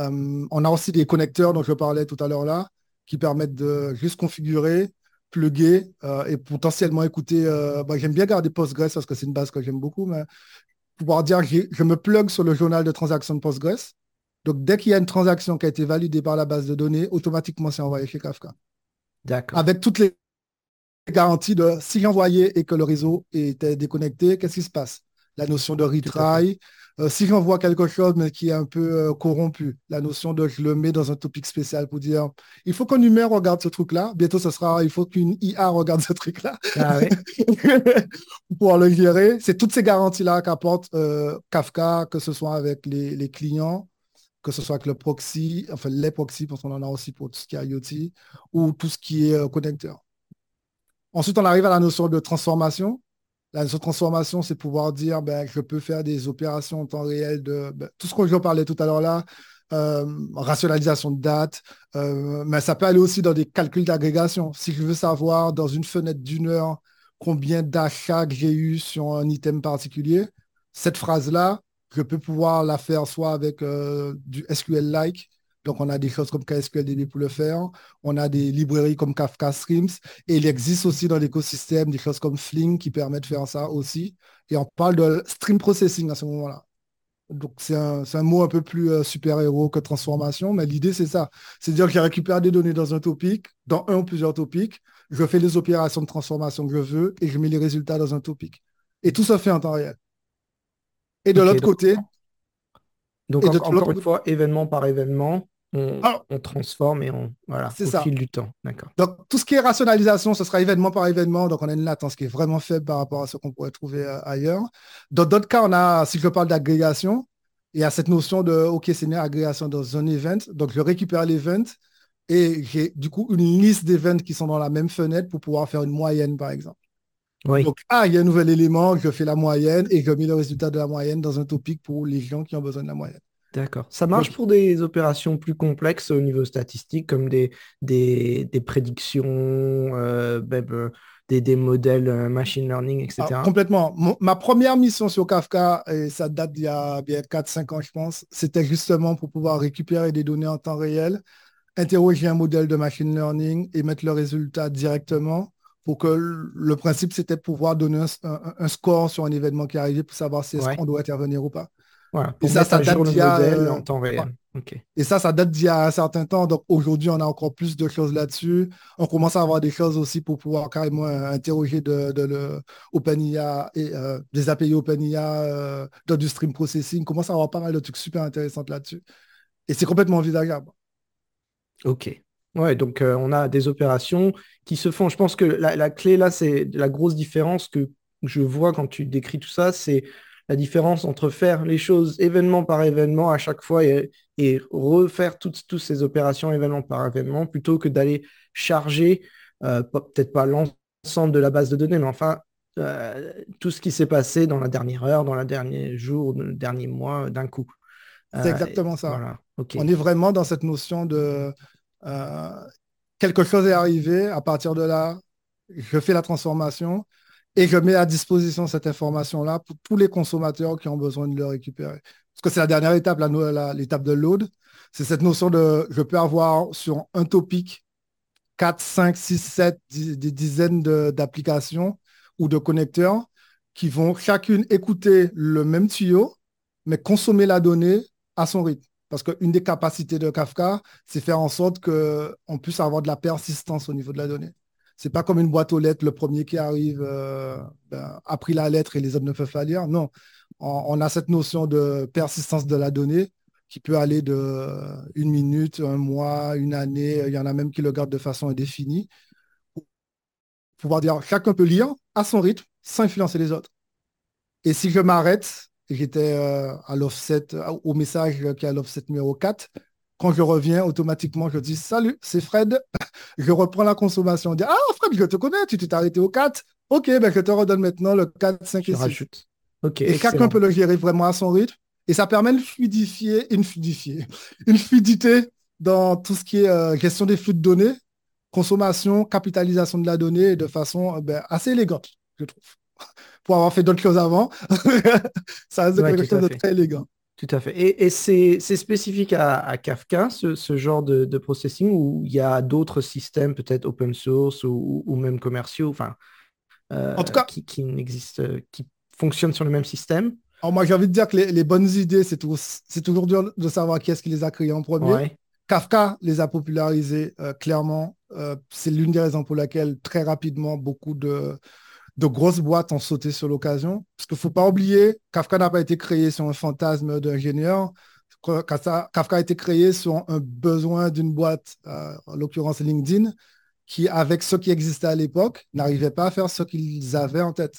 Euh, on a aussi des connecteurs dont je parlais tout à l'heure là, qui permettent de juste configurer, plugger euh, et potentiellement écouter. Bah, j'aime bien garder Postgres parce que c'est une base que j'aime beaucoup, mais pouvoir dire que je me plug sur le journal de transaction de Postgres. Donc, dès qu'il y a une transaction qui a été validée par la base de données, automatiquement, c'est envoyé chez Kafka. Avec toutes les garanties de si j'envoyais et que le réseau était déconnecté, qu'est-ce qui se passe? La notion de retry. Euh, si j'envoie quelque chose mais qui est un peu euh, corrompu, la notion de je le mets dans un topic spécial pour dire il faut qu'un humain regarde ce truc-là. Bientôt, ce sera il faut qu'une IA regarde ce truc-là ah pour pouvoir le gérer. C'est toutes ces garanties-là qu'apporte euh, Kafka, que ce soit avec les clients que ce soit avec le proxy, enfin les proxys, parce qu'on en a aussi pour tout ce qui est IoT, ou tout ce qui est euh, connecteur. Ensuite, on arrive à la notion de transformation. La notion de transformation, c'est pouvoir dire, ben, je peux faire des opérations en temps réel de ben, tout ce que je parlais tout à l'heure là, euh, rationalisation de date, euh, mais ça peut aller aussi dans des calculs d'agrégation. Si je veux savoir dans une fenêtre d'une heure combien d'achats j'ai eu sur un item particulier, cette phrase-là, je peux pouvoir la faire soit avec euh, du SQL-like, donc on a des choses comme KSQLDB pour le faire, on a des librairies comme Kafka Streams, et il existe aussi dans l'écosystème des choses comme Fling qui permettent de faire ça aussi. Et on parle de stream processing à ce moment-là. Donc c'est un, mot un peu plus euh, super-héros que transformation, mais l'idée c'est ça. C'est-à-dire que je récupère des données dans un topic, dans un ou plusieurs topics, je fais les opérations de transformation que je veux et je mets les résultats dans un topic. Et tout ça fait en temps réel. Et de l'autre côté. Donc, encore une fois, événement par événement, on, transforme et on. Voilà, au fil du temps. D'accord. Donc, tout ce qui est rationalisation, ce sera événement par événement. Donc, on a une latence qui est vraiment faible par rapport à ce qu'on pourrait trouver euh, ailleurs. Dans d'autres cas, on a, si je parle d'agrégation, il y a cette notion de, OK, c'est une agrégation dans un event. Donc, je récupère l'event et j'ai du coup une liste d'événements qui sont dans la même fenêtre pour pouvoir faire une moyenne, par exemple. Donc, ah, il y a un nouvel élément, je fais la moyenne et je mets le résultat de la moyenne dans un topic pour les gens qui ont besoin de la moyenne. D'accord. Ça marche pour des opérations plus complexes au niveau statistique, comme des, des, prédictions, euh, euh, des, modèles euh, machine learning, etc. Ah, complètement. ma première mission sur Kafka, et ça date d'il y a bien 4-5 ans, je pense, c'était justement pour pouvoir récupérer des données en temps réel, interroger un modèle de machine learning et mettre le résultat directement pour que le principe, c'était pouvoir donner un, score sur un événement qui arrivait pour savoir si on doit intervenir ou pas. et ça, ça date d'il y a... Euh, en temps réel. Et ça, ça date d'il y a un certain temps. Donc aujourd'hui, on a encore plus de choses là-dessus. On commence à avoir des choses aussi pour pouvoir carrément euh, interroger de, de OpenIA et euh, des API OpenIA, du stream processing. On commence à avoir pas mal de trucs super intéressants là-dessus. Et c'est complètement envisageable. Ok. Ouais, donc euh, on a des opérations qui se font. Je pense que la, clé là, c'est la grosse différence que je vois quand tu décris tout ça, c'est la différence entre faire les choses événement par événement à chaque fois et, refaire toutes, ces opérations événement par événement plutôt que d'aller charger, euh, peut-être pas l'ensemble de la base de données, mais enfin euh, tout ce qui s'est passé dans la dernière heure, dans le dernier jour, dans le dernier mois d'un coup. C'est exactement ça. On est vraiment dans cette notion de euh, quelque chose est arrivé, à partir de là, je fais la transformation et je mets à disposition cette information-là pour tous les consommateurs qui ont besoin de le récupérer. Parce que c'est la dernière étape, l'étape de load. C'est cette notion de, je peux avoir sur un topic 4, 5, 6, 7, des dizaines d'applications ou de connecteurs qui vont chacune écouter le même tuyau, mais consommer la donnée à son rythme. Parce qu'une des capacités de Kafka, c'est faire en sorte qu'on puisse avoir de la persistance au niveau de la donnée. C'est pas comme une boîte aux lettres, le premier qui arrive euh, ben, a pris la lettre et les autres ne peuvent pas lire. Non, on, a cette notion de persistance de la donnée qui peut aller de une minute, un mois, une année. Il y en a même qui le gardent de façon indéfinie. Pouvoir dire, chacun peut lire à son rythme sans influencer les autres. Et si je m'arrête, j'étais euh, à l'offset, euh, au message qui est à l'offset numéro 4. Quand je reviens, automatiquement, je dis Salut, c'est Fred. je reprends la consommation. Je dis Ah, Fred, je te connais, tu t'es arrêté au 4. Ok, ben je te redonne maintenant le 4, 5 et 6. Rajoute. et chacun peut le gérer vraiment à son rythme. Et ça permet de fluidifier, une fluidifier, une fluidité dans tout ce qui est euh, gestion des flux de données consommation, capitalisation de la donnée de façon ben, assez élégante, je trouve. Pour avoir fait d'autres choses avant, ça reste quelque chose de très élégant. Tout à fait. Et, c'est spécifique à, Kafka, ce, genre de, processing, ou il y a d'autres systèmes, peut-être open source ou, même commerciaux, enfin, euh, en tout cas, qui, qui n'existent, qui fonctionnent sur le même système? Alors moi, j'ai envie de dire que les, bonnes idées, c'est toujours, dur de savoir qui est-ce qui les a créées en premier. Kafka les a popularisés euh, clairement. Euh, c'est l'une des raisons pour laquelle très rapidement beaucoup de, de grosses boîtes ont sauté sur l'occasion. Parce qu'il ne faut pas oublier, Kafka n'a pas été créé sur un fantasme d'ingénieur. Kafka a été créé sur un besoin d'une boîte, euh, en l'occurrence LinkedIn, qui, avec ce qui existait à l'époque, n'arrivait pas à faire ce qu'ils avaient en tête.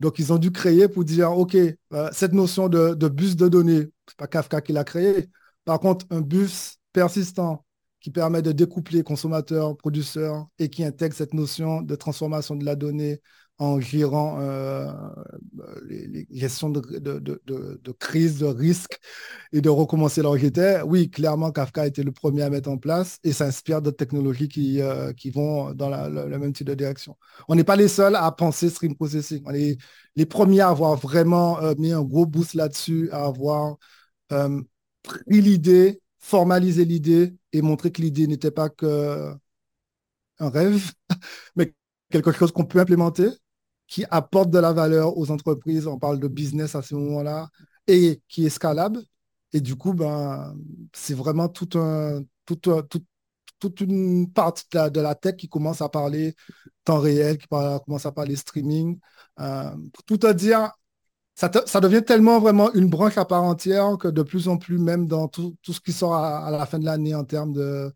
Donc, ils ont dû créer pour dire, OK, cette notion de, bus de données, ce n'est pas Kafka qui l'a créé. Par contre, un bus persistant qui permet de découpler consommateur, producteur et qui intègre cette notion de transformation de la donnée en gérant euh, les, gestions de, de, de, crise, de risque et de recommencer j'étais. Oui, clairement, Kafka a été le premier à mettre en place et s'inspire d'autres technologies qui, euh, qui vont dans la, le, même type de direction. On n'est pas les seuls à penser stream processing. On est les premiers à avoir vraiment euh, mis un gros boost là-dessus, à avoir pris l'idée formaliser l'idée et montrer que l'idée n'était pas que un rêve, mais quelque chose qu'on peut implémenter, qui apporte de la valeur aux entreprises. On parle de business à ce moment-là et qui est scalable. Et du coup, ben, c'est vraiment toute une partie de la, tech qui commence à parler temps réel, qui commence à parler streaming. Euh, tout à dire, ça, devient tellement vraiment une branche à part entière que de plus en plus, même dans tout, ce qui sort à, la fin de l'année en termes de,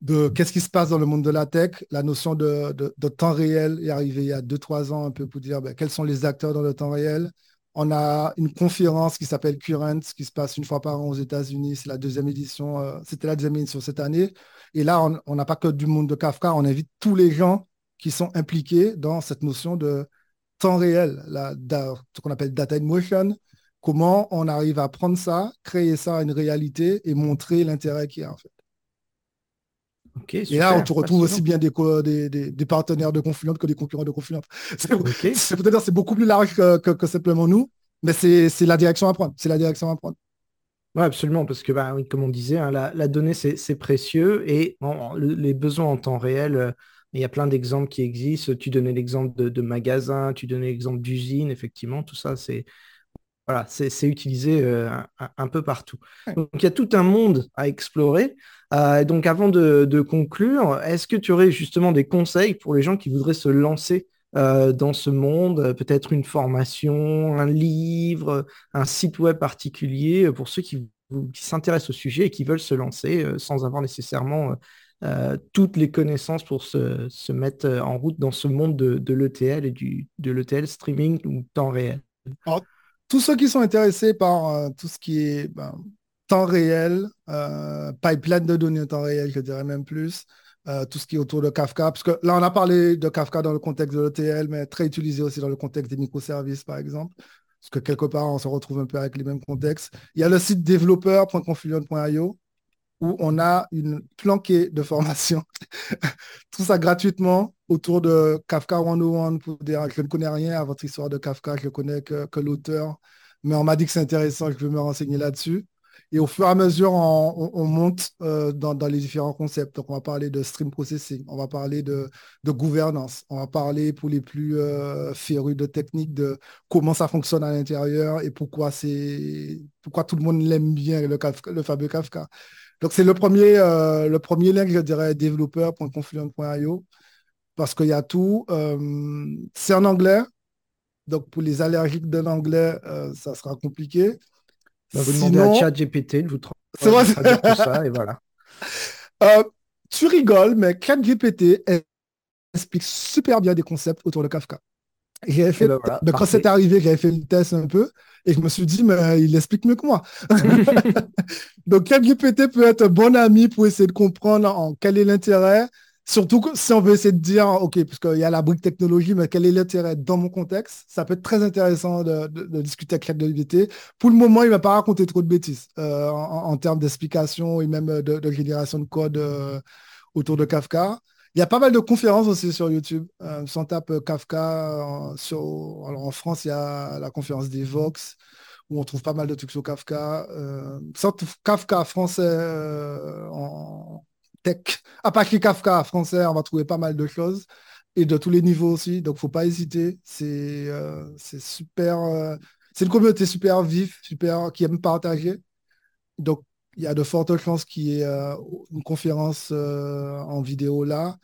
de qu'est-ce qui se passe dans le monde de la tech, la notion de, temps réel est arrivée il y a 2-3 ans un peu pour dire ben, quels sont les acteurs dans le temps réel. On a une conférence qui s'appelle Current, qui se passe une fois par an aux États-Unis. C'est la deuxième édition. Euh, c'était la deuxième édition cette année. Et là, on n'a pas que du monde de Kafka. On invite tous les gens qui sont impliqués dans cette notion de temps réel, la, ce qu'on appelle data in motion, comment on arrive à prendre ça, créer ça une réalité et montrer l'intérêt qu'il y a en fait. Et là, on te retrouve aussi bien des, des, partenaires de Confluent que des concurrents de Confluent. C'est peut-être c'est beaucoup plus large que, simplement nous, mais c'est la direction à prendre. C'est la direction à prendre. Oui, absolument, parce que bah, oui, comme on disait, hein, la, donnée, c'est précieux et les besoins en temps réel, euh, il y a plein d'exemples qui existent. Tu donnais l'exemple de, de magasins, tu donnais l'exemple d'usines, effectivement, tout ça, c'est voilà, utilisé euh, un, peu partout. Donc il y a tout un monde à explorer. Euh, donc avant de, conclure, est-ce que tu aurais justement des conseils pour les gens qui voudraient se lancer euh, dans ce monde, peut-être une formation, un livre, un site web particulier, pour ceux qui, s'intéressent au sujet et qui veulent se lancer sans avoir nécessairement euh, toutes les connaissances pour se, mettre euh, en route dans ce monde de, l'ETL et du, de l'ETL streaming ou temps réel? Tous ceux qui sont intéressés par euh, tout ce qui est ben, temps réel, pipeline de données en temps réel, je dirais même plus, tout ce qui est autour de Kafka, parce que là, on a parlé de Kafka dans le contexte de l'ETL, mais très utilisé aussi dans le contexte des microservices, par exemple, parce que quelque part, on se retrouve un peu avec les mêmes contextes. Il y a le site développeur.confluent.io, où on a une planquée de formation, tout ça gratuitement autour de Kafka 101 pour dire je ne connais rien à votre histoire de Kafka, je connais que, l'auteur, mais on m'a dit que c'est intéressant, je vais me renseigner là-dessus. Et au fur et à mesure, on, monte euh, dans, les différents concepts. Donc, on va parler de stream processing, on va parler de, gouvernance, on va parler pour les plus euh, férus de technique de comment ça fonctionne à l'intérieur et pourquoi, pourquoi tout le monde l'aime bien, le, le fameux Kafka. Donc, c'est le premier, euh, le premier lien je dirais développeur.confluent.io parce qu'il y a tout. Euh, c'est en anglais. Donc, pour les allergiques de l'anglais, ça sera compliqué. Vous demandez à ChatGPT vous traduire tout ça et voilà. tu rigoles, mais ChatGPT explique super bien des concepts autour de Kafka. J'avais fait, ben quand c'est arrivé, j'avais fait le test un peu et je me suis dit, mais il explique mieux que moi. Donc, ChatGPT peut être un bon ami pour essayer de comprendre en quel est l'intérêt, surtout si on veut essayer de dire, OK, puisqu'il y a la brique technologie, mais quel est l'intérêt dans mon contexte? Ça peut être très intéressant de, discuter avec ChatGPT. Pour le moment, il ne m'a pas raconté trop de bêtises euh, en, termes d'explication et même de, génération de code euh, autour de Kafka. Il y a pas mal de conférences aussi sur YouTube. Euh, si on tape Kafka, alors en France, il y a la conférence des Vox, où on trouve pas mal de trucs sur Kafka. Euh, Kafka français en tech, à part Kafka français, on va trouver pas mal de choses et de tous les niveaux aussi. Donc, faut pas hésiter. C'est c'est super. c'est une communauté super vive, super qui aime partager. Donc, il y a de fortes chances qu'il y ait euh, une conférence euh, en vidéo là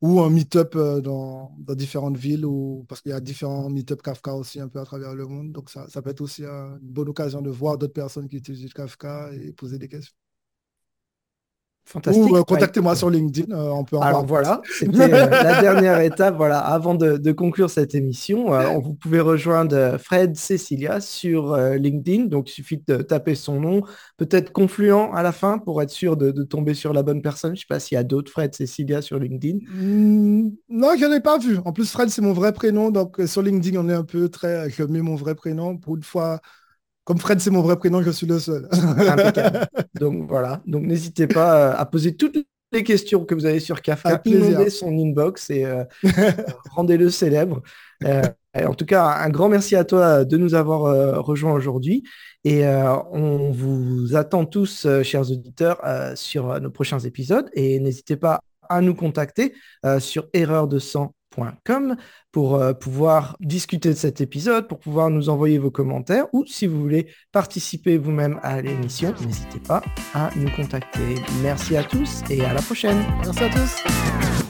ou un meet-up euh, dans, différentes villes ou parce qu'il y a différents meet-up Kafka aussi un peu à travers le monde. Donc ça, ça peut être aussi une bonne occasion de voir d'autres personnes qui utilisent Kafka et poser des questions. Fantastique. Ou euh, contactez-moi sur LinkedIn, euh, on peut en Alors voilà, c'était euh, la dernière étape. Voilà, avant de, conclure cette émission, vous pouvez rejoindre Fred Cecilia sur LinkedIn. Donc il suffit de taper son nom, peut-être Confluent à la fin pour être sûr de, tomber sur la bonne personne. Je ne sais pas s'il y a d'autres Fred Cecilia sur LinkedIn. Hmm, non, je n'en ai pas vu. En plus, Fred, c'est mon vrai prénom. Donc sur LinkedIn, on est un peu très. Je mets mon vrai prénom pour une fois comme Fred, c'est mon vrai prénom, je suis le seul. Donc voilà. Donc n'hésitez pas euh, à poser toutes les questions que vous avez sur Kafka, inondez son inbox et euh, rendez-le célèbre. Euh, en tout cas, un grand merci à toi de nous avoir rejoints aujourd'hui. Et on vous attend tous, chers auditeurs, sur nos prochains épisodes. Et n'hésitez pas à nous contacter sur erreur de sang pour euh, pouvoir discuter de cet épisode, pour pouvoir nous envoyer vos commentaires ou si vous voulez participer vous-même à l'émission, n'hésitez pas à nous contacter. Merci à tous et à la prochaine. Merci à tous.